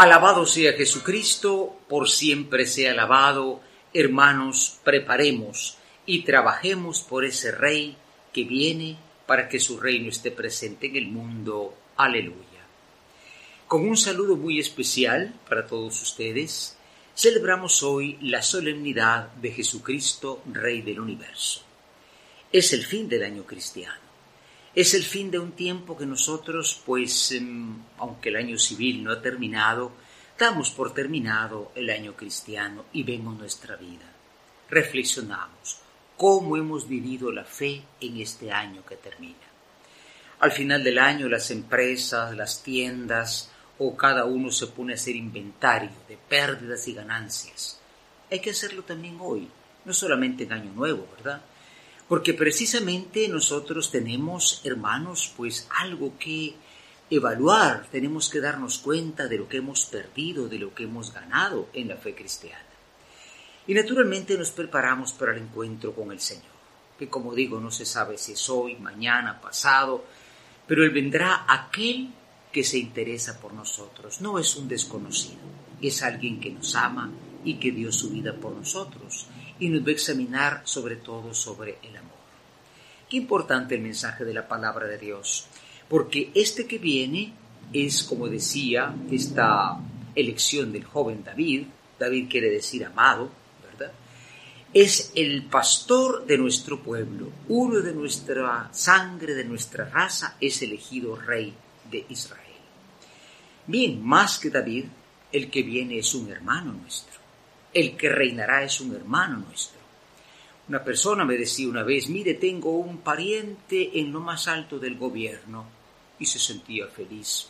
Alabado sea Jesucristo, por siempre sea alabado. Hermanos, preparemos y trabajemos por ese Rey que viene para que su reino esté presente en el mundo. Aleluya. Con un saludo muy especial para todos ustedes, celebramos hoy la solemnidad de Jesucristo, Rey del universo. Es el fin del año cristiano. Es el fin de un tiempo que nosotros, pues, em, aunque el año civil no ha terminado, damos por terminado el año cristiano y vemos nuestra vida. Reflexionamos cómo hemos vivido la fe en este año que termina. Al final del año las empresas, las tiendas o cada uno se pone a hacer inventario de pérdidas y ganancias. Hay que hacerlo también hoy, no solamente en Año Nuevo, ¿verdad? Porque precisamente nosotros tenemos, hermanos, pues algo que evaluar, tenemos que darnos cuenta de lo que hemos perdido, de lo que hemos ganado en la fe cristiana. Y naturalmente nos preparamos para el encuentro con el Señor, que como digo, no se sabe si es hoy, mañana, pasado, pero Él vendrá aquel que se interesa por nosotros. No es un desconocido, es alguien que nos ama y que dio su vida por nosotros y nos va a examinar sobre todo sobre el amor. Qué importante el mensaje de la palabra de Dios, porque este que viene es, como decía, esta elección del joven David, David quiere decir amado, ¿verdad? Es el pastor de nuestro pueblo, uno de nuestra sangre, de nuestra raza, es elegido rey de Israel. Bien, más que David, el que viene es un hermano nuestro, el que reinará es un hermano nuestro. Una persona me decía una vez, mire, tengo un pariente en lo más alto del gobierno, y se sentía feliz.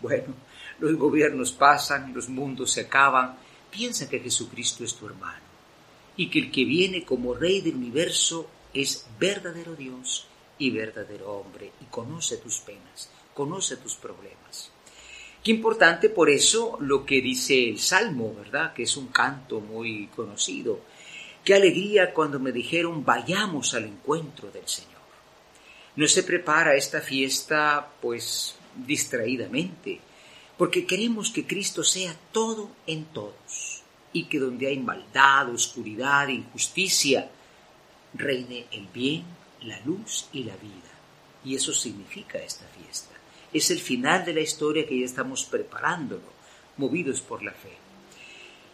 Bueno, los gobiernos pasan, los mundos se acaban, piensa que Jesucristo es tu hermano, y que el que viene como Rey del universo es verdadero Dios y verdadero hombre, y conoce tus penas, conoce tus problemas. Qué importante por eso lo que dice el Salmo, ¿verdad? Que es un canto muy conocido. Qué alegría cuando me dijeron vayamos al encuentro del Señor. No se prepara esta fiesta pues distraídamente, porque queremos que Cristo sea todo en todos y que donde hay maldad, oscuridad, injusticia, reine el bien, la luz y la vida. Y eso significa esta fiesta. Es el final de la historia que ya estamos preparándolo, movidos por la fe.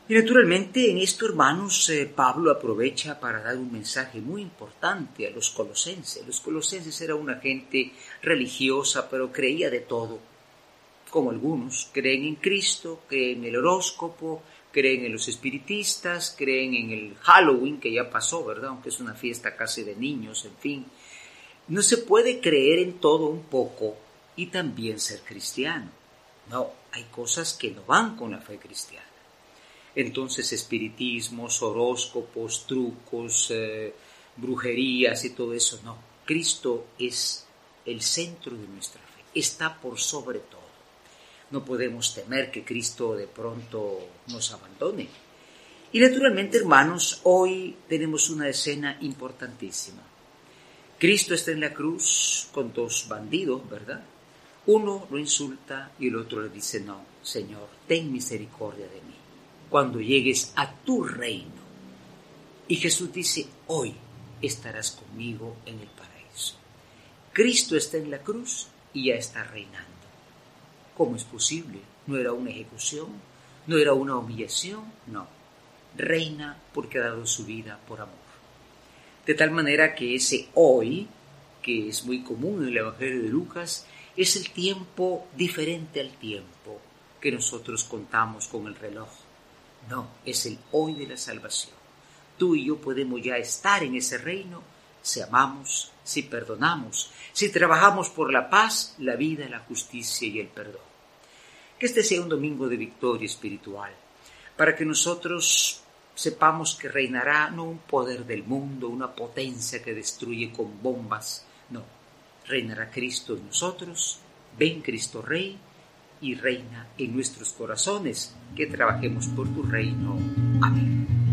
Y naturalmente en esto, hermanos, eh, Pablo aprovecha para dar un mensaje muy importante a los colosenses. Los colosenses era una gente religiosa, pero creía de todo, como algunos. Creen en Cristo, creen en el horóscopo, creen en los espiritistas, creen en el Halloween, que ya pasó, ¿verdad? Aunque es una fiesta casi de niños, en fin. No se puede creer en todo un poco y también ser cristiano. No, hay cosas que no van con la fe cristiana. Entonces, espiritismos, horóscopos, trucos, eh, brujerías y todo eso, no. Cristo es el centro de nuestra fe, está por sobre todo. No podemos temer que Cristo de pronto nos abandone. Y naturalmente, hermanos, hoy tenemos una escena importantísima. Cristo está en la cruz con dos bandidos, ¿verdad? Uno lo insulta y el otro le dice, no, Señor, ten misericordia de mí cuando llegues a tu reino. Y Jesús dice, hoy estarás conmigo en el paraíso. Cristo está en la cruz y ya está reinando. ¿Cómo es posible? ¿No era una ejecución? ¿No era una humillación? No. Reina porque ha dado su vida por amor. De tal manera que ese hoy, que es muy común en el Evangelio de Lucas, es el tiempo diferente al tiempo que nosotros contamos con el reloj no, es el hoy de la salvación. Tú y yo podemos ya estar en ese reino si amamos, si perdonamos, si trabajamos por la paz, la vida, la justicia y el perdón. Que este sea un domingo de victoria espiritual, para que nosotros sepamos que reinará no un poder del mundo, una potencia que destruye con bombas, no, reinará Cristo en nosotros, ven Cristo Rey, y reina en nuestros corazones, que trabajemos por tu reino. Amén.